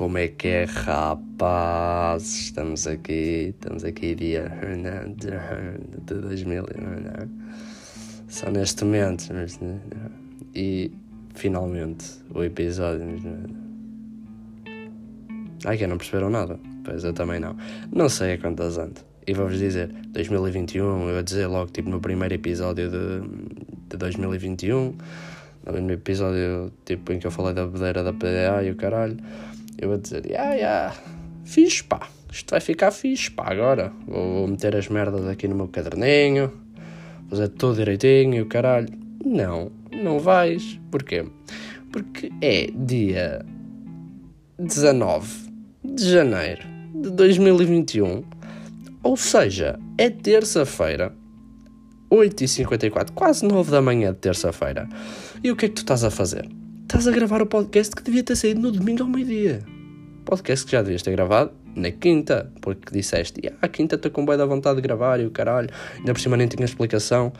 como é que é, rapaz? Estamos aqui, estamos aqui dia de 2000, só neste momento. E finalmente o episódio. Ai, que não perceberam nada? Pois eu também não. Não sei a quantas ando. E vou-vos dizer, 2021, eu vou dizer logo, tipo, no primeiro episódio de, de 2021 no episódio tipo, em que eu falei da bedeira da PDA e o caralho, eu vou dizer, yeah, yeah, fixe pá, isto vai ficar fixe pá, agora vou, vou meter as merdas aqui no meu caderninho, fazer tudo direitinho e o caralho. Não, não vais. Porquê? Porque é dia 19 de janeiro de 2021, ou seja, é terça-feira, 8h54, quase 9 da manhã de terça-feira. E o que é que tu estás a fazer? Estás a gravar o podcast que devia ter saído no domingo ao meio-dia. Podcast que já devias ter gravado na quinta, porque disseste, ah, a quinta estou com bem da vontade de gravar e o caralho, ainda por cima nem tinha explicação.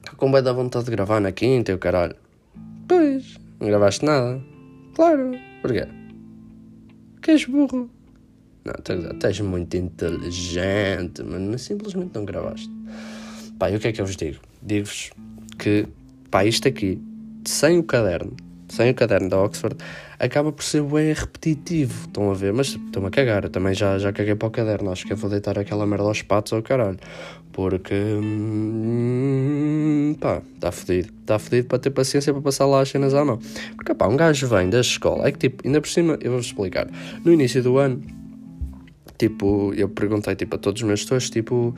Estou com bem da vontade de gravar na quinta e o caralho. Pois, não gravaste nada. Claro, porquê? Que és burro. Não, estás muito inteligente, mas simplesmente não gravaste. Pá, e o que é que eu vos digo? Digo-vos que pá, isto aqui, sem o caderno, sem o caderno da Oxford, acaba por ser bem repetitivo. Estão a ver? Mas estão a cagar. Eu também já, já caguei para o caderno. Acho que eu vou deitar aquela merda aos patos ao caralho. Porque. Hum, pá, está fodido. Está fodido para ter paciência para passar lá as cenas à mão. Porque, pá, um gajo vem da escola. É que, tipo, ainda por cima, eu vou-vos explicar. No início do ano, tipo, eu perguntei, tipo, a todos os meus tutores, tipo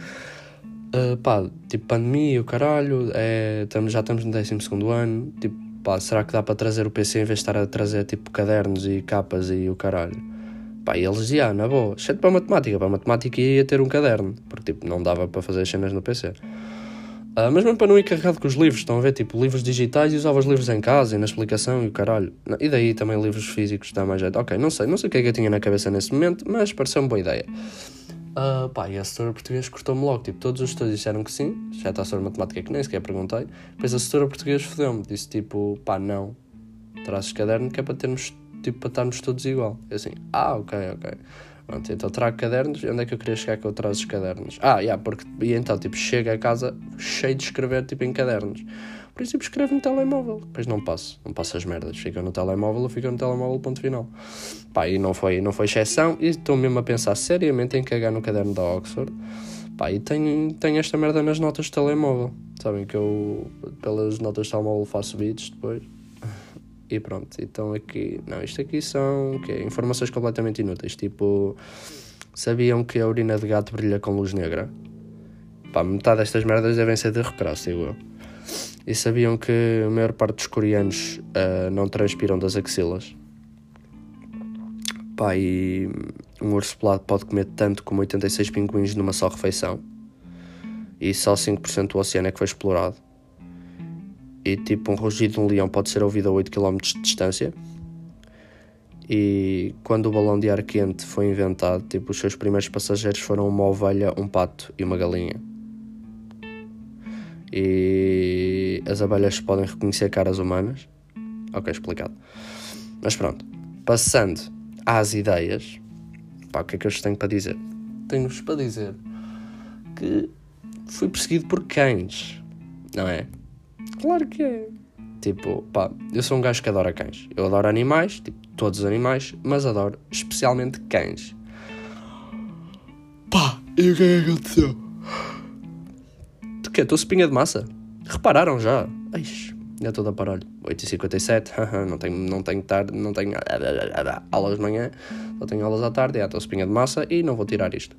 uh, pá, tipo pandemia, o caralho, é, estamos, já estamos no 12 ano, tipo, pá, será que dá para trazer o PC em vez de estar a trazer tipo cadernos e capas e o caralho? Pá, e eles diziam, na boa, exceto para a matemática, para a matemática ia ter um caderno, porque tipo, não dava para fazer as cenas no PC. Uh, ah, mas mesmo para não ir carregado com os livros, estão a ver? Tipo, livros digitais e usava os livros em casa e na explicação e o caralho. E daí também livros físicos dá mais jeito. Ok, não sei, não sei o que é que eu tinha na cabeça nesse momento, mas pareceu-me boa ideia. Uh, pá, e a assessora portuguesa cortou-me logo. Tipo, todos os estudos disseram que sim, está a assessora matemática que nem sequer perguntei. Depois a assessora portuguesa fodeu-me, disse tipo, pá, não, trazes caderno que é para termos, tipo, para estarmos todos igual. Eu assim, ah, ok, ok. Pronto, então trago cadernos. Onde é que eu queria chegar que eu trago os cadernos? Ah, yeah, porque. E então, tipo, chega a casa cheio de escrever, tipo, em cadernos princípio escrevo no telemóvel. Depois não passo, não passo as merdas. Fica no telemóvel ou fica no telemóvel, ponto final. Pá, e não foi, não foi exceção. E estou mesmo a pensar seriamente em cagar no caderno da Oxford. Pá, e tenho, tenho esta merda nas notas de telemóvel. Sabem que eu, pelas notas de telemóvel, faço beats depois. E pronto, então aqui, não, isto aqui são que informações completamente inúteis, tipo, sabiam que a urina de gato brilha com luz negra? Pá, metade destas merdas devem ser de recross, eu. E sabiam que a maior parte dos coreanos uh, não transpiram das axilas? Pá, e um urso pelado pode comer tanto como 86 pinguins numa só refeição. E só 5% do oceano é que foi explorado. E tipo, um rugido de um leão pode ser ouvido a 8 km de distância. E quando o balão de ar quente foi inventado, tipo, os seus primeiros passageiros foram uma ovelha, um pato e uma galinha e as abelhas podem reconhecer caras humanas. Ok, explicado. Mas pronto, passando às ideias, pá, o que é que eu vos tenho para dizer? Tenho-vos para dizer que fui perseguido por cães, não é? Claro que é. Tipo, pá, eu sou um gajo que adora cães. Eu adoro animais, tipo, todos os animais, mas adoro especialmente cães. Pá, e o que é que aconteceu? Que Estou espinha de massa. Repararam já? Eish, já estou a parolho. 8h57, não tenho, não tenho tarde, não tenho aulas de manhã, só tenho aulas à tarde, já estou espinha de massa e não vou tirar isto.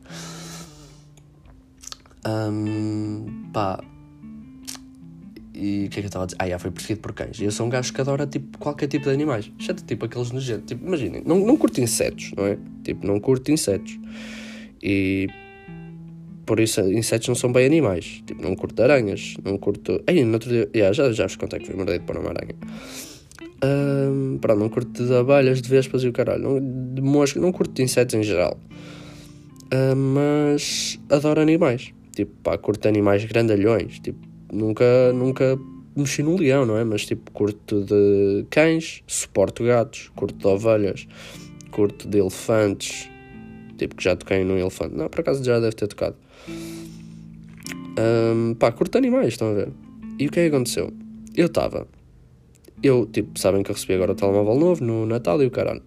Um, pá. E o que é que eu estava a dizer? Ah, já foi perseguido por cães. E eu sou um gajo que adora tipo, qualquer tipo de animais. Exceto tipo aqueles nojentos. Tipo, imaginem, não, não curto insetos, não é? Tipo, não curto insetos. E por isso insetos não são bem animais. Tipo, não curto aranhas, não curto. Ei, no outro dia. Yeah, já, já vos contei que fui mordido por uma aranha. Um, não curto de abelhas, de vespas e o caralho. Não, de mosca, não curto de insetos em geral. Uh, mas adoro animais. Tipo, pá, curto animais grandalhões. Tipo, nunca, nunca mexi num leão, não é? Mas tipo, curto de cães, suporto gatos, curto de ovelhas, curto de elefantes, tipo que já toquei num elefante. Não, por acaso já deve ter tocado. Um, pá, curto animais, estão a ver? E o que é que aconteceu? Eu estava. Eu, tipo, sabem que eu recebi agora o telemóvel novo no Natal e o caralho.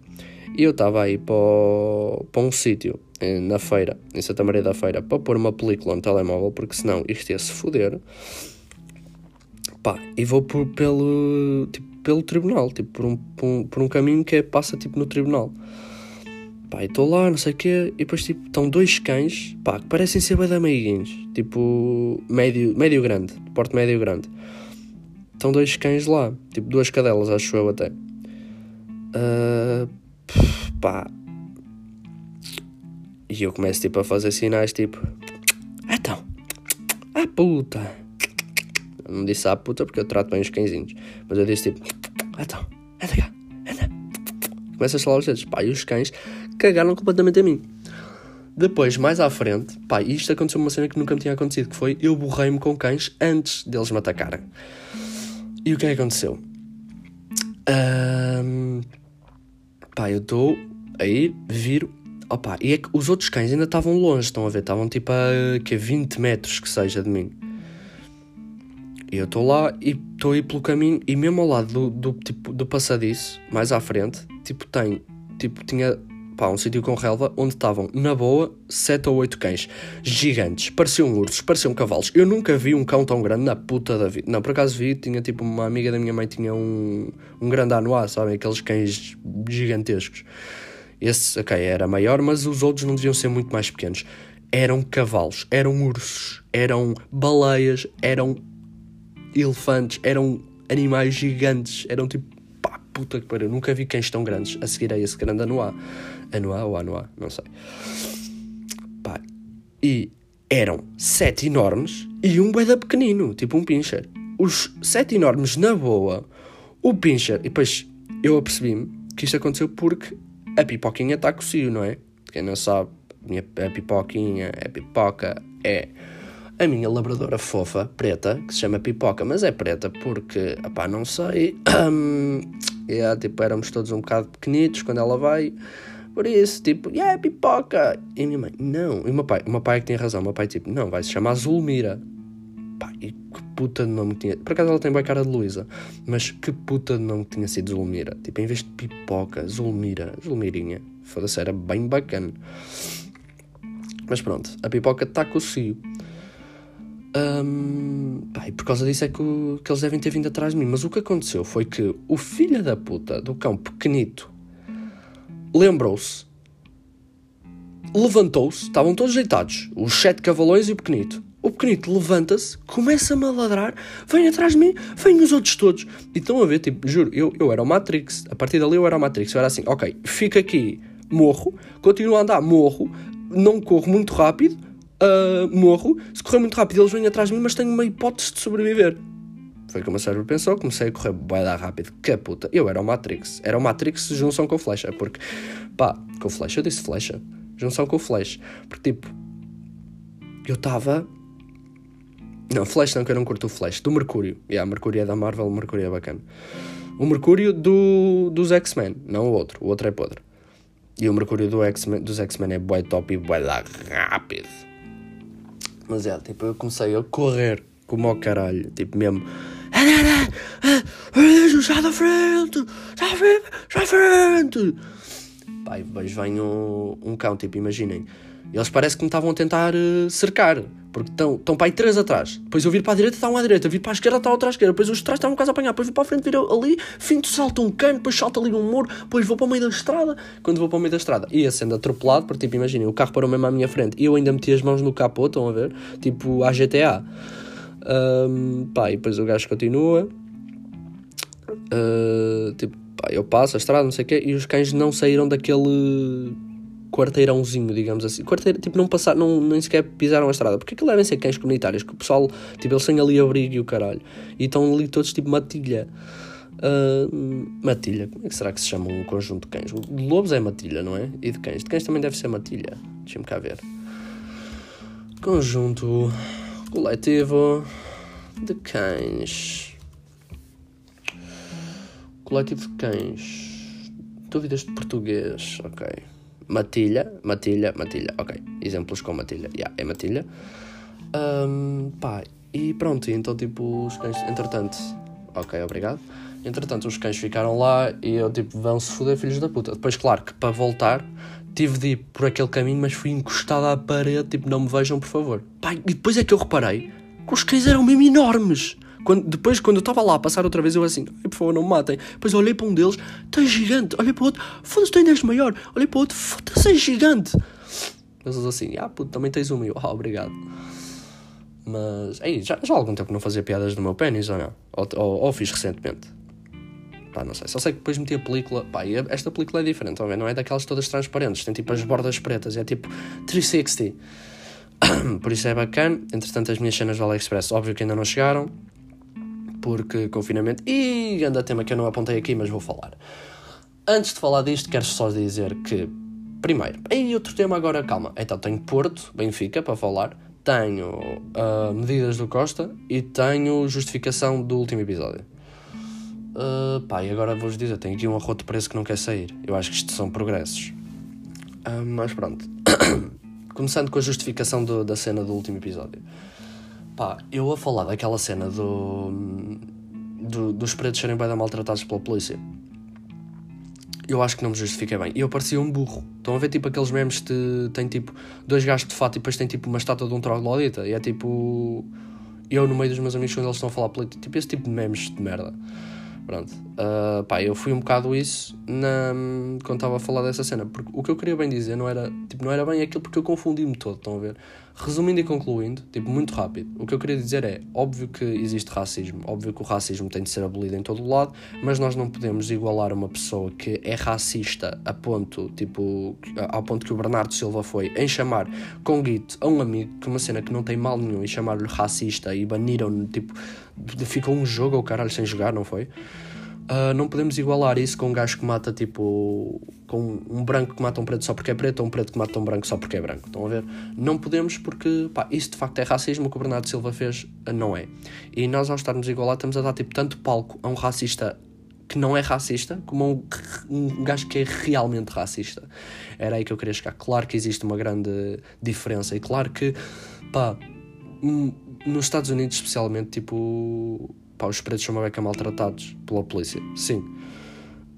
E eu estava aí para, para um sítio, eh, na feira, em Santa Maria da Feira, para pôr uma película no telemóvel, porque senão isto ia se foder. Pá, e vou por, pelo, tipo, pelo tribunal, tipo, por um, por um, por um caminho que é, passa tipo no tribunal. Pá, e estou lá, não sei o quê, e depois tipo, estão dois cães, pá, que parecem ser bem da meiguinhos, tipo, médio, médio grande, porte médio grande. Estão dois cães lá, tipo, duas cadelas, acho eu até. Uh, pá. E eu começo tipo a fazer sinais tipo. Então, a puta. Eu não disse a puta porque eu trato bem os cãezinhos. Mas eu disse tipo. Então, anda cá, anda. Começa a estalar os dedos. Pá, e os cães cagaram completamente a mim. Depois, mais à frente, pá, isto aconteceu uma cena que nunca me tinha acontecido, que foi eu borrei-me com cães antes deles me atacarem. E o que é que aconteceu? Um, pá, eu estou aí, viro, opá, e é que os outros cães ainda estavam longe, estão a ver? Estavam tipo a que 20 metros que seja de mim. E eu estou lá e estou aí pelo caminho e mesmo ao lado do, do, tipo, do passadiço, mais à frente, tipo tem, tipo tinha pá, um sítio com relva onde estavam, na boa, sete ou oito cães gigantes, pareciam ursos, pareciam cavalos. Eu nunca vi um cão tão grande na puta da vida. Não, por acaso vi, tinha tipo uma amiga da minha mãe tinha um, um grande anuá, sabem? Aqueles cães gigantescos. Esse, ok, era maior, mas os outros não deviam ser muito mais pequenos. Eram cavalos, eram ursos, eram baleias, eram elefantes, eram animais gigantes, eram tipo, puta que pariu, nunca vi cães tão grandes a seguir a esse grande anuá. Anuá ou anuá, não sei. Pá, e eram sete enormes e um beda pequenino, tipo um pincher. Os sete enormes na boa, o pincher, e depois eu apercebi-me que isto aconteceu porque a pipoquinha está com o não é? Quem não sabe, a pipoquinha, a pipoca é a minha labradora fofa, preta, que se chama Pipoca, mas é preta porque, pá, não sei, yeah, tipo, éramos todos um bocado pequenitos quando ela vai, por isso, tipo, yeah, Pipoca, e minha mãe, não, e o meu pai, o meu pai é que tem razão, o meu pai, tipo, não, vai se chamar Zulmira, e que puta de nome tinha, por acaso ela tem bem cara de Luísa, mas que puta de nome tinha sido Zulmira, tipo, em vez de Pipoca, Zulmira, Zulmirinha, foda-se, era bem bacana. Mas pronto, a pipoca está com o cio. Um, pá, e por causa disso é que, o, que, eles devem ter vindo atrás de mim. Mas o que aconteceu foi que o filho da puta do cão pequenito lembrou-se, levantou-se, estavam todos deitados, os sete cavalões e o pequenito. O pequenito levanta-se, começa-me a ladrar, vem atrás de mim, vem os outros todos. E estão a ver, tipo, juro, eu, eu era o Matrix. A partir dali eu era o Matrix. Eu era assim, ok, fico aqui, morro, continuo a andar, morro, não corro muito rápido uh, morro, se correr muito rápido eles vêm atrás de mim, mas tenho uma hipótese de sobreviver. Foi como o cérebro pensou, comecei a correr dar rápido, que puta. Eu era o Matrix, era o Matrix junção com flecha, porque, pá, com flecha, eu disse flecha, junção com flash, porque tipo, eu estava. Não, Flash não, que eu não curto o Flash, do Mercúrio. E yeah, Mercúrio é da Marvel, o Mercúrio é bacana. O Mercúrio do, dos X-Men, não o outro, o outro é podre. E o Mercúrio do X dos X-Men é bué top e bué rápido. Mas é, tipo, eu comecei a correr como ao caralho, tipo mesmo. Já da frente! Já da frente! Pai, vejo vem um, um cão, tipo, imaginem. Eles parece que me estavam a tentar uh, cercar, porque estão, para aí três atrás. Depois eu vir para a direita, está um à direita, vir para a esquerda, outro à esquerda. Depois os de trás estavam quase a apanhar. Depois vou para a frente, vir ali, finto, salta um cano, depois salta ali um muro, depois vou para o meio da estrada. Quando vou para o meio da estrada, ia sendo atropelado, porque tipo, imaginem, o carro parou mesmo à minha frente e eu ainda meti as mãos no capô, estão a ver? Tipo, a GTA. Um, pá, e depois o gajo continua. Uh, tipo, pá, eu passo a estrada, não sei o quê, e os cães não saíram daquele quarteirãozinho, digamos assim. Quarteira, tipo, não passaram, não, nem sequer pisaram a estrada. Porque aquilo devem ser cães comunitários, que o pessoal, tipo, eles têm ali abrigo e o caralho. E estão ali todos, tipo, matilha. Uh, matilha, como é que será que se chama um conjunto de cães? De lobos é matilha, não é? E de cães? De cães também deve ser matilha. Deixa-me cá ver. Conjunto coletivo de cães. Coletivo de cães. Dúvidas de português, ok. Matilha, matilha, matilha, ok. Exemplos com matilha, yeah, é matilha. Um, pá, e pronto, então tipo, os cães, entretanto, ok, obrigado. Entretanto, os cães ficaram lá e eu tipo, vão-se foder, filhos da puta. Depois, claro que para voltar, tive de ir por aquele caminho, mas fui encostado à parede, tipo, não me vejam, por favor. E depois é que eu reparei que os cães eram mesmo enormes. Quando, depois, quando eu estava lá a passar outra vez, eu assim, por favor, não me matem. Depois olhei para um deles, está gigante. Olhei para o outro, foda-se, ainda és maior. Olhei para o outro, foda-se, é gigante. Eles assim, ah, puto, também tens um. E eu, ah, obrigado. Mas, aí, já, já há algum tempo não fazia piadas do meu pênis, ou não? Ou, ou, ou, fiz recentemente. Pá, não sei. Só sei que depois meti a película. Pá, e esta película é diferente, estão a ver? Não é daquelas todas transparentes. Tem tipo as bordas pretas. É tipo 360. Por isso é bacana. Entretanto, as minhas cenas do AliExpress, óbvio que ainda não chegaram. Porque confinamento. E anda tema que eu não apontei aqui, mas vou falar. Antes de falar disto, quero só dizer que. Primeiro, e outro tema agora, calma. Então, tenho Porto, Benfica, para falar tenho uh, medidas do Costa e tenho justificação do último episódio. Uh, pá, e agora vou-vos dizer, tenho aqui um arroto preso que não quer sair. Eu acho que isto são progressos. Uh, mas pronto. Começando com a justificação do, da cena do último episódio. Pá, eu a falar daquela cena do, do dos pretos serem bem maltratados pela polícia eu acho que não me justifiquei bem. Eu parecia um burro. Estão a ver tipo aqueles memes que tem tipo dois gajos de fato e depois tem tipo uma estátua de um troglodita e é tipo eu no meio dos meus amigos quando eles estão a falar política, tipo esse tipo de memes de merda. Pronto. Uh, pá, eu fui um bocado isso na, quando estava a falar dessa cena. Porque o que eu queria bem dizer não era, tipo, não era bem aquilo porque eu confundi-me todo, estão a ver? Resumindo e concluindo, tipo, muito rápido, o que eu queria dizer é, óbvio que existe racismo, óbvio que o racismo tem de ser abolido em todo o lado, mas nós não podemos igualar uma pessoa que é racista a ponto, tipo, ao ponto que o Bernardo Silva foi, em chamar com guito a um amigo, que é uma cena que não tem mal nenhum, e chamar-lhe racista e baniram-no, tipo, ficou um jogo ao caralho sem jogar, não foi? Uh, não podemos igualar isso com um gajo que mata tipo. com um branco que mata um preto só porque é preto ou um preto que mata um branco só porque é branco. Estão a ver? Não podemos porque pá, isso de facto é racismo. O que o Bernardo Silva fez não é. E nós, ao estarmos igualar, estamos a dar tipo tanto palco a um racista que não é racista como a um, um gajo que é realmente racista. Era aí que eu queria chegar. Claro que existe uma grande diferença e claro que pá, hum, nos Estados Unidos, especialmente, tipo pá, os pretos são uma beca maltratados pela polícia. Sim.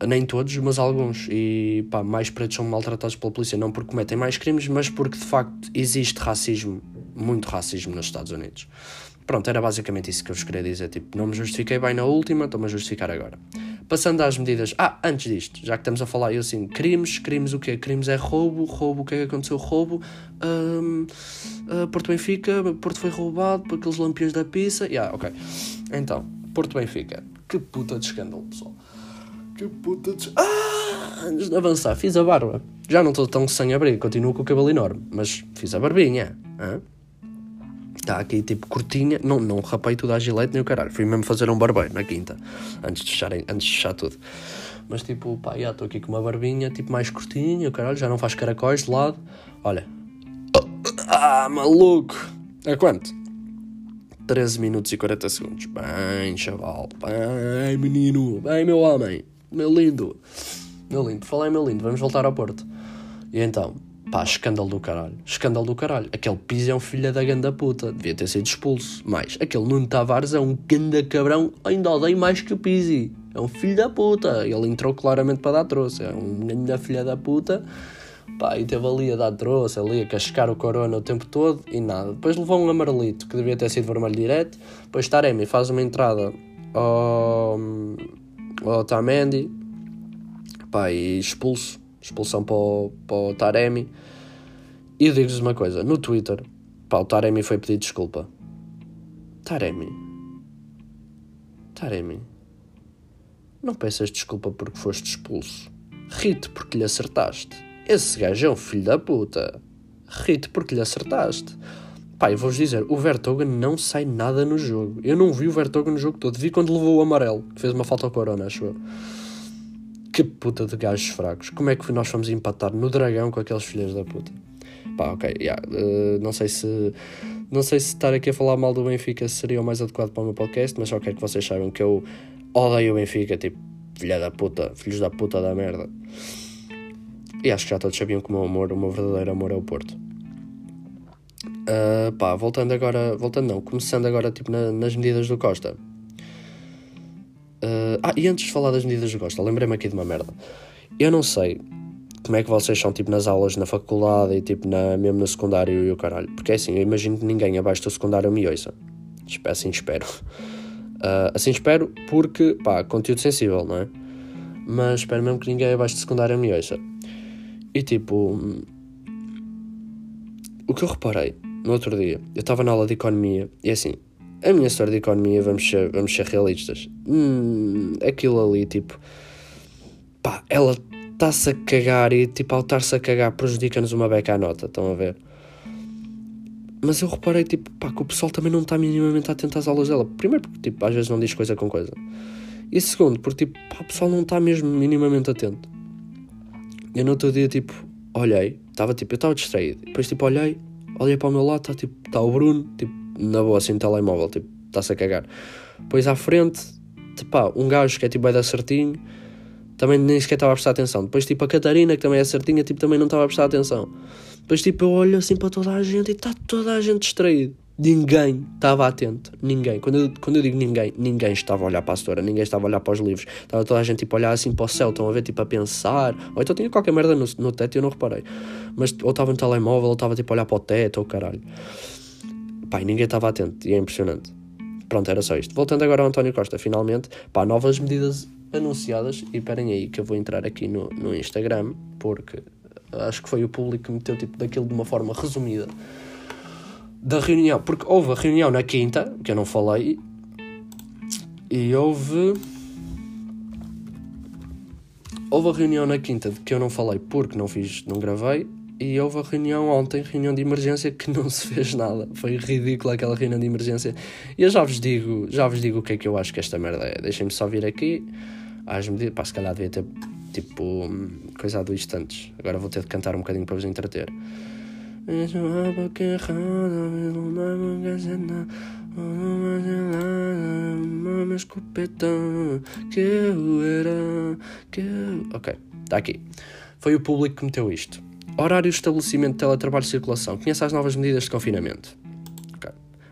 Nem todos, mas alguns. E pá, mais pretos são maltratados pela polícia, não porque cometem mais crimes, mas porque de facto existe racismo, muito racismo nos Estados Unidos. Pronto, era basicamente isso que eu vos queria dizer. Tipo, não me justifiquei bem na última, estou-me a justificar agora. Passando às medidas. Ah, antes disto, já que estamos a falar, eu assim, crimes, crimes o quê? Crimes é roubo, roubo, o que é que aconteceu? Roubo. Um, uh, Porto Benfica, Porto foi roubado por aqueles lampiões da pizza. Yeah, ok. Então, Porto Benfica. Que puta de escândalo, pessoal. Que puta de. Ah! Antes de avançar, fiz a barba. Já não estou tão sem abrigo, continuo com o cabelo enorme, mas fiz a barbinha. Está aqui tipo curtinha. Não, não rapei tudo à gilete nem o caralho. Fui mesmo fazer um barbeiro na quinta, antes de fechar, antes de fechar tudo. Mas tipo, pá, já estou aqui com uma barbinha tipo mais curtinha, o caralho, já não faz caracóis de lado. Olha. Ah, maluco! A quanto? 13 minutos e 40 segundos. Bem, chaval. Bem, menino. Bem, meu homem. Meu lindo. Meu lindo. Falei, meu lindo. Vamos voltar ao Porto. E então, pá, escândalo do caralho. Escândalo do caralho. Aquele Pizzi é um filho da ganda puta. Devia ter sido expulso. Mais, aquele Nuno Tavares é um ganda cabrão. Ainda odeio mais que o Pizzi. É um filho da puta. Ele entrou claramente para dar trouxa. É um ganda filha da puta Pá, e teve ali a dar trouxe, ali a cascar o corona o tempo todo e nada. Depois levou um amarelito que devia ter sido vermelho direto. Depois Taremi faz uma entrada ao, ao Tamendi pá, e expulso. Expulsão para o, para o Taremi. E digo-vos uma coisa: no Twitter, pá, o Taremi foi pedir desculpa. Taremi. Taremi. Não peças desculpa porque foste expulso. Rite porque lhe acertaste. Esse gajo é um filho da puta. Rite porque lhe acertaste. Pá, eu vou-vos dizer, o Vertogen não sai nada no jogo. Eu não vi o Vertogen no jogo todo. Vi quando levou o amarelo, que fez uma falta ao Corona, acho eu. Que puta de gajos fracos. Como é que nós fomos empatar no dragão com aqueles filhos da puta? Pá, ok, yeah. uh, não sei se não sei se estar aqui a falar mal do Benfica seria o mais adequado para o meu podcast, mas só quero que vocês saibam que eu odeio o Benfica, tipo, filha da puta, filhos da puta da merda. E acho que já todos sabiam que o meu amor, o meu verdadeiro amor é o Porto. Uh, pá, voltando agora, voltando não, começando agora tipo na, nas medidas do Costa. Uh, ah, e antes de falar das medidas do Costa, lembrei-me aqui de uma merda. Eu não sei como é que vocês são tipo nas aulas na faculdade e tipo na, mesmo no secundário e o caralho. Porque é assim, eu imagino que ninguém abaixo do secundário me ouça. Assim espero. Uh, assim espero porque, pá, conteúdo sensível, não é? Mas espero mesmo que ninguém abaixo do secundário me ouça. E tipo, o que eu reparei no outro dia, eu estava na aula de economia e assim, a minha história de economia, vamos ser, vamos ser realistas, hum, aquilo ali, tipo, pá, ela está-se a cagar e, tipo, ao estar-se a cagar, prejudica-nos uma beca à nota, estão a ver? Mas eu reparei, tipo, pá, que o pessoal também não está minimamente atento às aulas dela. Primeiro, porque, tipo, às vezes não diz coisa com coisa. E segundo, porque, tipo, pá, o pessoal não está mesmo minimamente atento. Eu no outro dia, tipo, olhei, estava tipo, eu estava distraído. Depois, tipo, olhei, olhei para o meu lado, está tipo, está o Bruno, tipo, na boa, assim, no telemóvel, tipo, está-se a cagar. Depois à frente, tipo, pá, um gajo que é tipo, é da certinho, também nem sequer estava a prestar atenção. Depois, tipo, a Catarina, que também é certinha, tipo, também não estava a prestar atenção. Depois, tipo, eu olho assim para toda a gente e está toda a gente distraído. Ninguém estava atento. Ninguém. Quando eu, quando eu digo ninguém, ninguém estava a olhar para a setora, ninguém estava a olhar para os livros. Estava toda a gente tipo, a olhar assim para o céu, estão a ver, tipo, a pensar. Ou então tinha qualquer merda no, no teto e eu não reparei. Mas ou estava no telemóvel, ou estava tipo a olhar para o teto, ou caralho. Pai, ninguém estava atento e é impressionante. Pronto, era só isto. Voltando agora ao António Costa, finalmente, pá, novas medidas anunciadas. E esperem aí que eu vou entrar aqui no, no Instagram, porque acho que foi o público que meteu tipo daquilo de uma forma resumida da reunião, porque houve a reunião na quinta, que eu não falei, e houve. Houve a reunião na quinta de que eu não falei porque não fiz, não gravei, e houve a reunião ontem, reunião de emergência, que não se fez nada. Foi ridícula aquela reunião de emergência. E eu já vos digo, já vos digo o que é que eu acho que esta merda é. Deixem-me só vir aqui às medidas. Pá, se calhar devia ter tipo coisado isto antes. Agora vou ter de cantar um bocadinho para vos entreter. It's uma boca errada, uma magazina, uma gelada, uma escopeta, que eu era, que eu... Ok, está aqui. Foi o público que meteu isto. Horário estabelecimento teletrabalho circulação. Conhece as novas medidas de confinamento.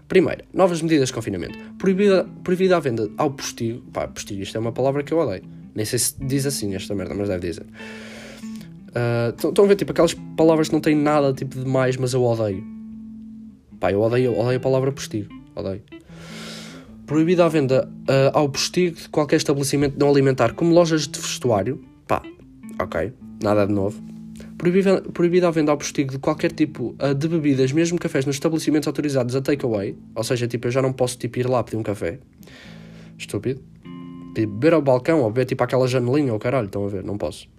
Primeiro, novas medidas de confinamento. Proibida, proibida a venda ao postigo. Pá, postigo, isto é uma palavra que eu odeio. Nem sei se diz assim esta merda, mas deve dizer. Estão uh, a ver, tipo, aquelas palavras que não têm nada tipo, de mais, mas eu odeio. Pá, eu odeio, odeio a palavra postigo. Odeio. Proibida a venda uh, ao postigo de qualquer estabelecimento não alimentar, como lojas de vestuário. Pá, ok, nada de novo. Proibida, proibida a venda ao postigo de qualquer tipo uh, de bebidas, mesmo cafés, nos estabelecimentos autorizados a takeaway. Ou seja, tipo, eu já não posso tipo, ir lá pedir um café. Estúpido. Tipo, beber ao balcão ou beber tipo aquela janelinha ou caralho, estão a ver? Não posso.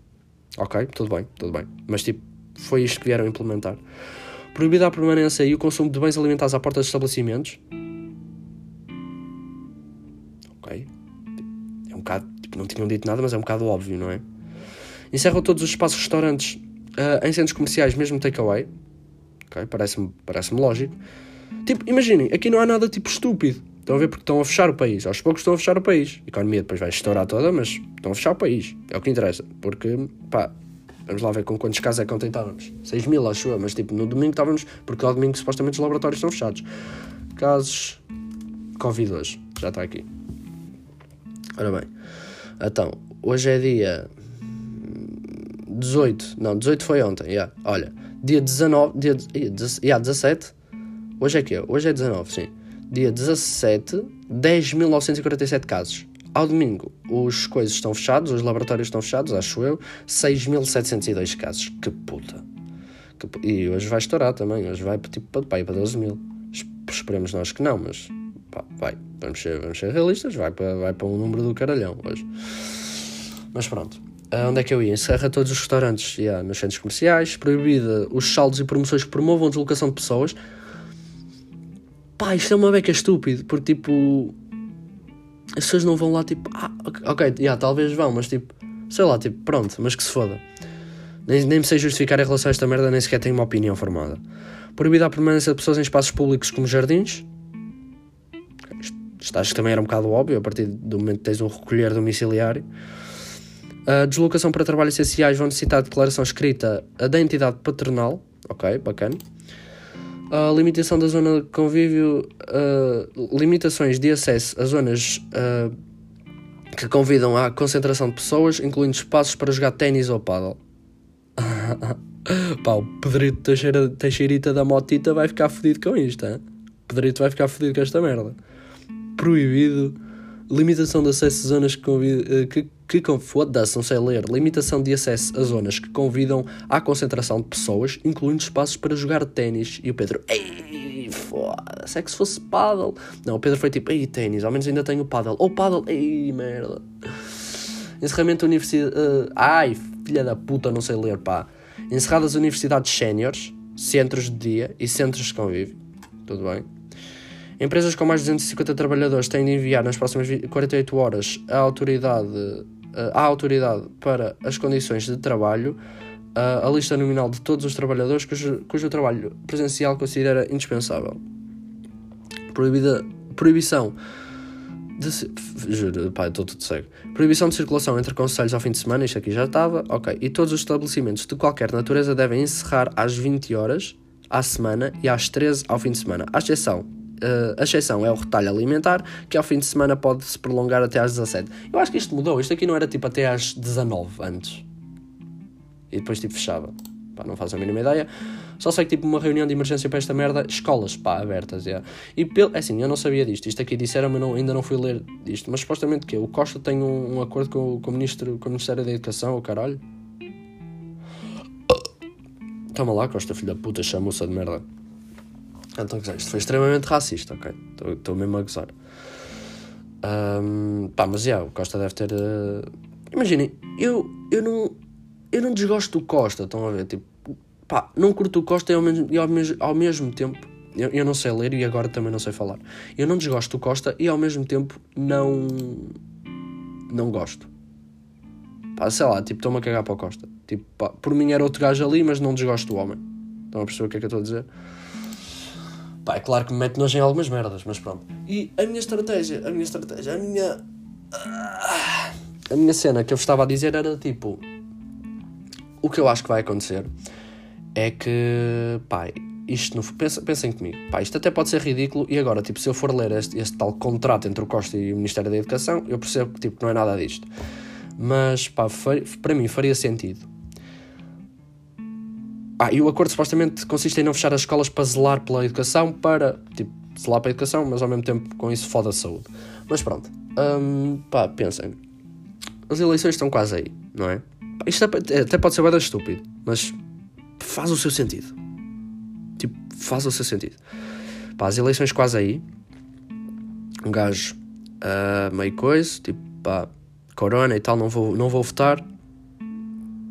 Ok, tudo bem, tudo bem. Mas tipo, foi isto que vieram implementar. Proibida a permanência e o consumo de bens alimentares à porta dos estabelecimentos. Ok. É um bocado. Tipo, não tinham dito nada, mas é um bocado óbvio, não é? Encerram todos os espaços restaurantes uh, em centros comerciais, mesmo takeaway. Ok, parece-me parece lógico. Tipo, imaginem, aqui não há nada tipo estúpido. Estão a ver porque estão a fechar o país. Aos poucos estão a fechar o país. A economia depois vai estourar toda, mas estão a fechar o país. É o que interessa. Porque, pá, vamos lá ver com quantos casos é que ontem estávamos. 6 mil, acho eu, mas tipo, no domingo estávamos. Porque ao domingo supostamente os laboratórios estão fechados. Casos. Covid hoje. Já está aqui. Ora bem. Então, hoje é dia. 18. Não, 18 foi ontem. Yeah. Olha, dia 19. Dia, yeah, 17. Hoje é que é? Hoje é 19, sim dia 17, 10.947 casos. Ao domingo, os coisas estão fechados, os laboratórios estão fechados, acho eu, 6.702 casos. Que puta. Que, e hoje vai estourar também, hoje vai tipo, para, para 12 mil. Esperemos nós que não, mas pá, vai. Vamos ser, vamos ser realistas, vai para, vai para um número do caralhão hoje. Mas pronto. Uh, onde é que eu ia? Encerra todos os restaurantes yeah, nos centros comerciais, proibida os saldos e promoções que promovam a deslocação de pessoas pá, isto é uma beca estúpido, porque tipo, as pessoas não vão lá tipo, ah, ok, yeah, talvez vão, mas tipo, sei lá, tipo, pronto, mas que se foda. Nem, nem me sei justificar em relação a esta merda, nem sequer tenho uma opinião formada. Proibida a permanência de pessoas em espaços públicos como jardins. Isto acho que também era um bocado óbvio, a partir do momento que tens um recolher domiciliário. A deslocação para trabalho essenciais vão necessitar de declaração escrita da entidade patronal. Ok, bacana. A limitação da zona de convívio, uh, limitações de acesso a zonas uh, que convidam à concentração de pessoas, incluindo espaços para jogar ténis ou paddle. Pá, o Pedrito Teixeira, Teixeirita da Motita vai ficar fodido com isto, hein? Pedrito vai ficar fodido com esta merda. Proibido. Limitação de acesso a zonas que convidam. Eh, que, que, foda-se, não sei ler. Limitação de acesso a zonas que convidam à concentração de pessoas, incluindo espaços para jogar ténis. E o Pedro, ei, foda-se, é que se fosse paddle. Não, o Pedro foi tipo, ei, ténis, ao menos ainda tenho paddle. Ou paddle, ei, merda. Encerramento da universidade. Uh, ai, filha da puta, não sei ler, pá. Encerradas universidades séniores, centros de dia e centros de convívio. Tudo bem? Empresas com mais de 250 trabalhadores têm de enviar nas próximas 48 horas a autoridade, à eh, autoridade para as condições de trabalho a lista nominal de todos os trabalhadores cujo, cujo trabalho presencial considera indispensável. Proibida, proibição de, juro, pá, estou tudo cego. Proibição de circulação entre conselhos ao fim de semana, isto aqui já estava, ok. E todos os estabelecimentos de qualquer natureza devem encerrar às 20 horas à semana e às 13 ao fim de semana. A exceção a exceção é o retalho alimentar, que ao fim de semana pode se prolongar até às 17. Eu acho que isto mudou, isto aqui não era tipo até às 19 antes. E depois tipo fechava. Pá, não faço a mínima ideia. Só sei que tipo uma reunião de emergência para esta merda, escolas pá, abertas, yeah. E pelo, é assim, eu não sabia disto. Isto aqui disseram-me, não, ainda não fui ler disto. Mas supostamente que o Costa tem um, um acordo com, com, o ministro, com o Ministério da Educação, o caralho. Toma lá, Costa, filha da puta, chamuça de merda. Então, isto foi extremamente racista, ok? Estou mesmo a gozar. Um, pá, mas já, yeah, o Costa deve ter. Uh... Imaginem, eu, eu, não, eu não desgosto do Costa, estão a ver? Tipo, pá, não curto o Costa e ao mesmo, e ao mesmo, ao mesmo tempo. Eu, eu não sei ler e agora também não sei falar. Eu não desgosto do Costa e ao mesmo tempo não. Não gosto. Pá, sei lá, tipo, estou-me a cagar para o Costa. Tipo, pá, por mim era outro gajo ali, mas não desgosto do homem. Estão a perceber o que é que eu estou a dizer? Pá, é claro que me mete nojo em algumas merdas, mas pronto. E a minha estratégia, a minha estratégia, a minha. A minha cena que eu estava a dizer era tipo. O que eu acho que vai acontecer é que. Pá, isto não. Pensem comigo. Pá, isto até pode ser ridículo e agora, tipo, se eu for ler este, este tal contrato entre o Costa e o Ministério da Educação, eu percebo que tipo, não é nada disto. Mas, pá, para mim faria sentido ah, e o acordo supostamente consiste em não fechar as escolas para zelar pela educação, para, tipo, zelar para a educação, mas ao mesmo tempo com isso foda a saúde. Mas pronto, um, pá, pensem. As eleições estão quase aí, não é? Isto é, até pode ser bem estúpido, mas faz o seu sentido. Tipo, faz o seu sentido. Pá, as eleições quase aí. Um gajo uh, meio coisa, tipo, pá, corona e tal, não vou, não vou votar.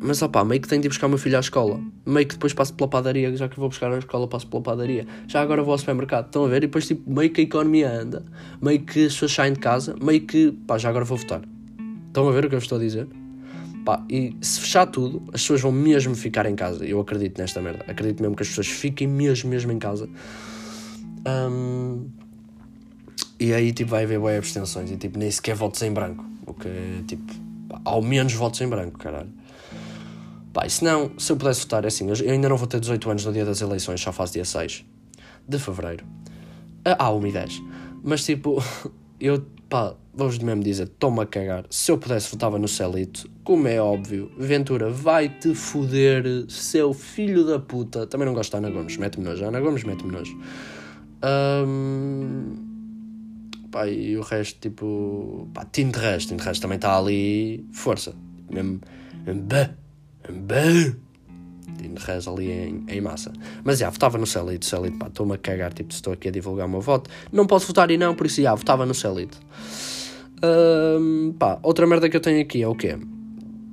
Mas opá, meio que tenho de ir buscar o meu filho à escola. Meio que depois passo pela padaria, já que vou buscar a escola, passo pela padaria. Já agora vou ao supermercado. Estão a ver? E depois tipo, meio que a economia anda. Meio que as pessoas saem de casa. Meio que, pá, já agora vou votar. Estão a ver o que eu estou a dizer? Pá, e se fechar tudo, as pessoas vão mesmo ficar em casa. Eu acredito nesta merda. Acredito mesmo que as pessoas fiquem mesmo, mesmo em casa. Um, e aí, tipo, vai haver boas abstenções. E, tipo, nem sequer votos em branco. O que, tipo, ao menos votos em branco, caralho. Pá, se não, se eu pudesse votar, é assim, eu ainda não vou ter 18 anos no dia das eleições, só faço dia 6 de fevereiro. Ah, 1 e 10. Mas tipo, eu, pá, vou-vos mesmo dizer, estou-me a cagar. Se eu pudesse, votava no Celito. Como é óbvio, Ventura vai-te foder, seu filho da puta. Também não gosto da Ana Gomes, mete-me nojo. Ana Gomes, mete-me nojo. Um, pá, e o resto, tipo, pá, de resto também está ali, força. Mesmo, mesmo Bem! de reza ali em, em, massa. Mas já, votava no Celito, Celito, pá, estou-me a cagar, tipo, estou aqui a divulgar o meu voto. Não posso votar e não, por isso já, votava no Celito. Um, pá, outra merda que eu tenho aqui é o quê?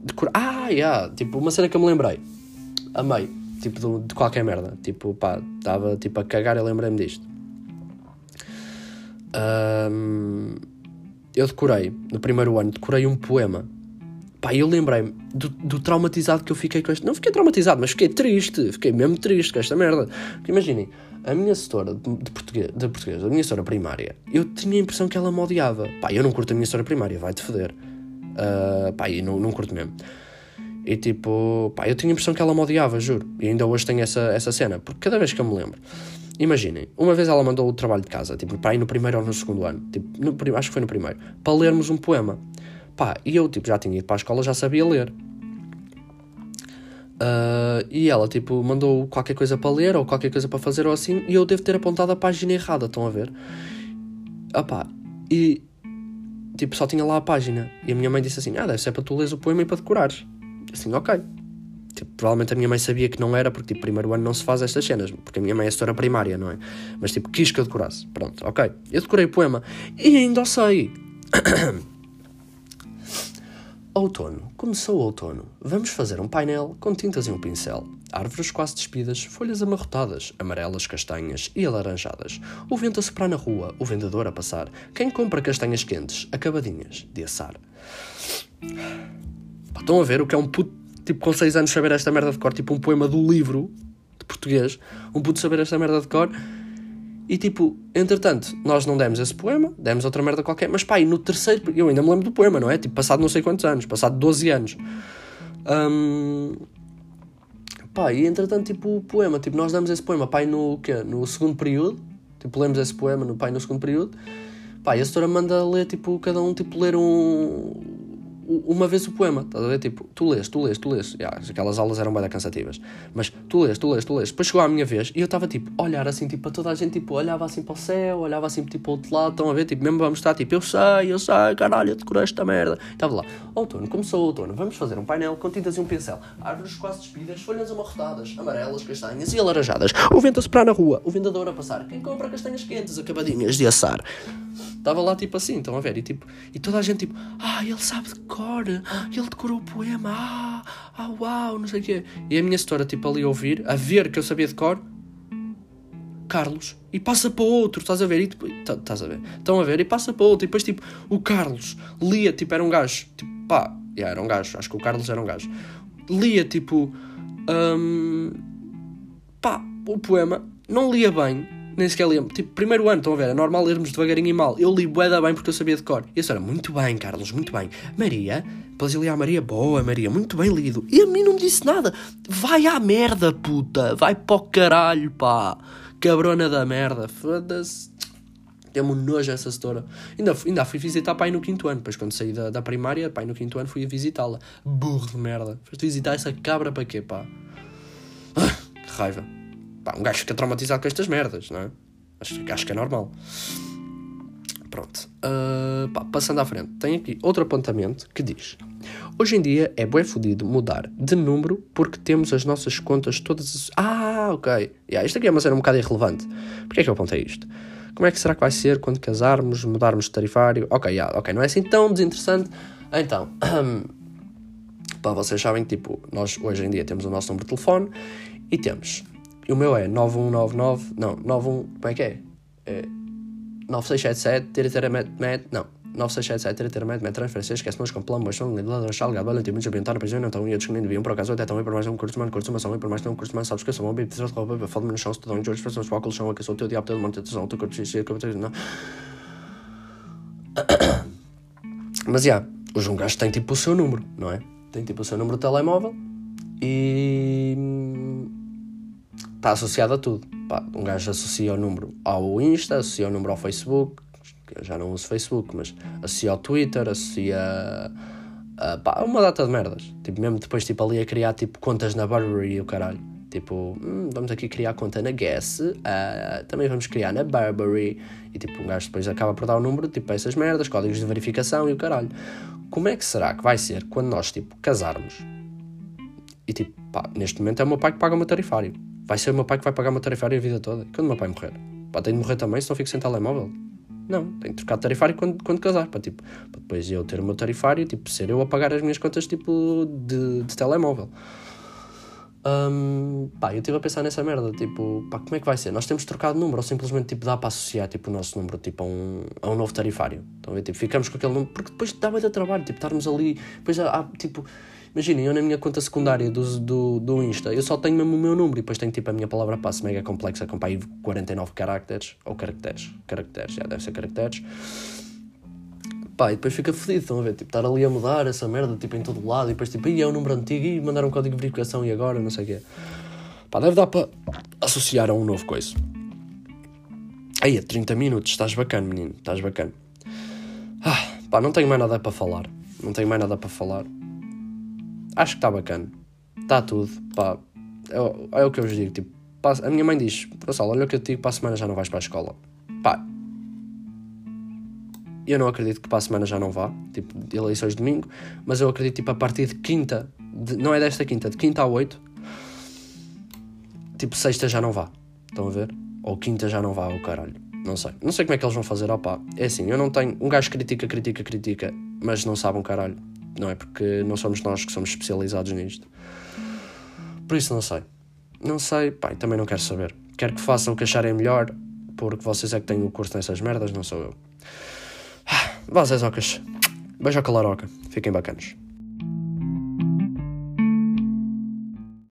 De cor... Ah, yeah, tipo, uma cena que eu me lembrei. Amei, tipo, de, de qualquer merda. Tipo, pá, estava tipo a cagar e lembrei-me disto. Um, eu decorei, no primeiro ano, decorei um poema Pá, eu lembrei-me do, do, traumatizado que eu fiquei com este. Não fiquei traumatizado, mas fiquei triste. Fiquei mesmo triste com esta merda. Porque imaginem, a minha setora de, português, de português, a minha setora primária, eu tinha a impressão que ela me odiava. Pá, eu não curto a minha setora primária, vai-te foder. Uh, pá, e não, não curto mesmo. E tipo, pá, eu tinha a impressão que ela me odiava, juro. E ainda hoje tenho essa, essa cena, porque cada vez que eu me lembro. Imaginem, uma vez ela mandou o trabalho de casa, tipo, para ir no primeiro ou no segundo ano, tipo, no, acho que foi no primeiro, para lermos um poema. Pá, e eu, tipo, já tinha ido para a escola, já sabia ler. Uh, e ela, tipo, mandou qualquer coisa para ler ou qualquer coisa para fazer ou assim, e eu devo ter apontado a página errada, estão a ver? Opá, e tipo, só tinha lá a página. E a minha mãe disse assim: Ah, deve ser para tu leres o poema e para decorares. Assim, ok. Tipo, provavelmente a minha mãe sabia que não era, porque tipo, primeiro ano não se faz estas cenas, porque a minha mãe é setora primária, não é? Mas tipo, quis que eu decorasse. Pronto, ok. Eu decorei o poema e ainda o sei. Outono. Começou o outono. Vamos fazer um painel com tintas e um pincel. Árvores quase despidas, folhas amarrotadas, amarelas, castanhas e alaranjadas. O vento a soprar na rua, o vendedor a passar. Quem compra castanhas quentes, acabadinhas de assar. Pá, estão a ver o que é um puto, tipo, com 6 anos saber esta merda de cor? Tipo, um poema do livro de português. Um puto saber esta merda de cor e tipo, entretanto, nós não demos esse poema, demos outra merda qualquer, mas pá, e no terceiro, eu ainda me lembro do poema, não é? Tipo, passado não sei quantos anos, passado 12 anos. Um, pá, e entretanto, tipo, o poema, tipo, nós damos esse poema, pai, no quê? No segundo período, tipo, lemos esse poema no pai no segundo período, pá, e a setora manda ler, tipo, cada um, tipo, ler um, uma vez o poema, estás a ver? Tipo, tu lês, tu lês, tu lês. Yeah, aquelas aulas eram bem cansativas. Mas tu lês, tu lês, tu lês. Depois chegou a minha vez e eu estava tipo, olhar assim, tipo, para toda a gente, tipo, olhava assim para o céu, olhava assim, tipo, para o outro lado, estão a ver? Tipo, mesmo vamos estar, tipo, eu sei, eu sei, caralho, eu decorei esta merda. Estava lá, outono, começou o outono, vamos fazer um painel com tintas e um pincel. Árvores quase despidas, folhas amarrotadas, amarelas, castanhas e alaranjadas. O vento a soprar na rua, o vendedor a passar. Quem compra castanhas quentes, acabadinhas de assar. Estava lá tipo assim, estão a ver? E, tipo, e toda a gente tipo, ah, ele sabe de cor, ele decorou o poema, ah, ah, uau, não sei o quê. E a minha setora tipo ali a ouvir, a ver que eu sabia de cor, Carlos, e passa para outro, estás a ver? E depois, tá, estás a ver? Estão a ver? E passa para outro, e depois tipo, o Carlos lia, tipo, era um gajo, tipo, pá, yeah, era um gajo, acho que o Carlos era um gajo, lia tipo, um, pá, o poema, não lia bem, nem sequer lembro. Tipo, primeiro ano, estão a ver? É normal lermos devagarinho e mal. Eu li bué bem porque eu sabia de cor. E a senhora, muito bem, Carlos, muito bem. Maria, depois eu li a Maria, boa, Maria, muito bem lido. E a mim não me disse nada. Vai à merda, puta. Vai para o caralho, pá. Cabrona da merda. Foda-se. Deu-me nojo essa setora. Ainda, ainda fui visitar pai no quinto ano. Depois, quando saí da, da primária, pai no quinto ano, fui visitá-la. Burro de merda. Foste visitar essa cabra para quê, pá? Ah, que raiva. Pá, um gajo fica traumatizado com estas merdas, não é? Acho, acho que é normal. Pronto. Uh, pá, passando à frente, tem aqui outro apontamento que diz: Hoje em dia é bem fodido mudar de número porque temos as nossas contas todas. Ah, ok. Yeah, isto aqui é uma cena um bocado irrelevante. Porquê é que eu apontei isto? Como é que será que vai ser quando casarmos, mudarmos de tarifário? Ok, yeah, ok, não é assim tão desinteressante. Então, pá, vocês sabem que tipo, nós hoje em dia temos o nosso número de telefone e temos e o meu é 9199. Não, 91. Como é que é? é 9677, tirateramento, não. 9677, tirateramento, met transferência, esquece-nos com plano, baixão, ladrão, chalgado, valente, muito ambiental, na prisão, não estão ia descobrindo, viam por acaso, até também por mais um curso, mano, curso, mas também por mais um curso, mas sabes que eu sou um bebê, traz roupa, fala-me no chão, se tu dão, Jorge, pessoas, foco, chão, que sou o teu diabo, monetização, teu corpo, xixi, que eu não. Mas, já, hoje um gajo tem tipo o seu número, não é? Tem tipo o seu número de telemóvel e está associado a tudo. Pá, um gajo associa o número ao Insta, associa o número ao Facebook, eu já não uso Facebook, mas associa ao Twitter, associa a, pá, uma data de merdas. Tipo, mesmo depois tipo, ali a criar tipo, contas na Burberry e o caralho. Tipo, hum, vamos aqui criar conta na Guess, uh, também vamos criar na Burberry. E tipo, um gajo depois acaba por dar o número, tipo, essas merdas, códigos de verificação e o caralho. Como é que será que vai ser quando nós, tipo, casarmos? E tipo, pá, neste momento é o meu pai que paga o meu tarifário vai ser o meu pai que vai pagar uma tarifária a vida toda. Quando o meu pai morrer? Pá, tem de morrer também, se não fico sem telemóvel. Não, tenho de trocar de tarifário quando, quando casar, para, tipo, depois eu ter o meu tarifário, tipo, ser eu a pagar as minhas contas, tipo, de, de telemóvel. Um, pá, eu estive a pensar nessa merda, tipo, pá, como é que vai ser? Nós temos de número ou simplesmente, tipo, dá para associar, tipo, o nosso número, tipo, a um, a um novo tarifário? Então, tipo, ficamos com aquele número, porque depois dá muito trabalho, tipo, estarmos ali, depois há, há tipo Imaginem, eu na minha conta secundária do, do, do Insta, eu só tenho mesmo o meu número e depois tenho tipo a minha palavra passe mega complexa com aí 49 caracteres, ou caracteres, caracteres, já deve ser caracteres. Pá, e depois fica fedido, estão a ver? Tipo, estar ali a mudar essa merda, tipo, em todo lado, e depois, tipo, aí é o número antigo, e mandar um código de verificação, e agora, não sei o quê. Pá, deve dar para associar a um novo coisa. Aí, a 30 minutos, estás bacana, menino, estás bacana. Ah, pá, não tenho mais nada para falar. Não tenho mais nada para falar. Acho que está bacana. Está tudo, pá. É, é, o que eu vos digo, tipo, a minha mãe diz, Gonçalo, olha o que eu te digo, para a semana já não vais para a escola. Pá, eu não acredito que para a semana já não vá, tipo, eleições de domingo, mas eu acredito, tipo, a partir de quinta, de, não é desta quinta, de quinta a oito, tipo, sexta já não vá. Estão a ver? Ou quinta já não vá, o caralho. Não sei. Não sei como é que eles vão fazer, opá. É assim, eu não tenho. Um gajo critica, critica, critica, mas não sabe um caralho. Não é porque não somos nós que somos especializados nisto. Por isso não sei. Não sei, pá, também não quero saber. Quero que façam o que acharem melhor, porque vocês é que têm o curso nessas merdas, não sou eu. Vocês, ocas. Beijo à calaroca. Fiquem bacanos.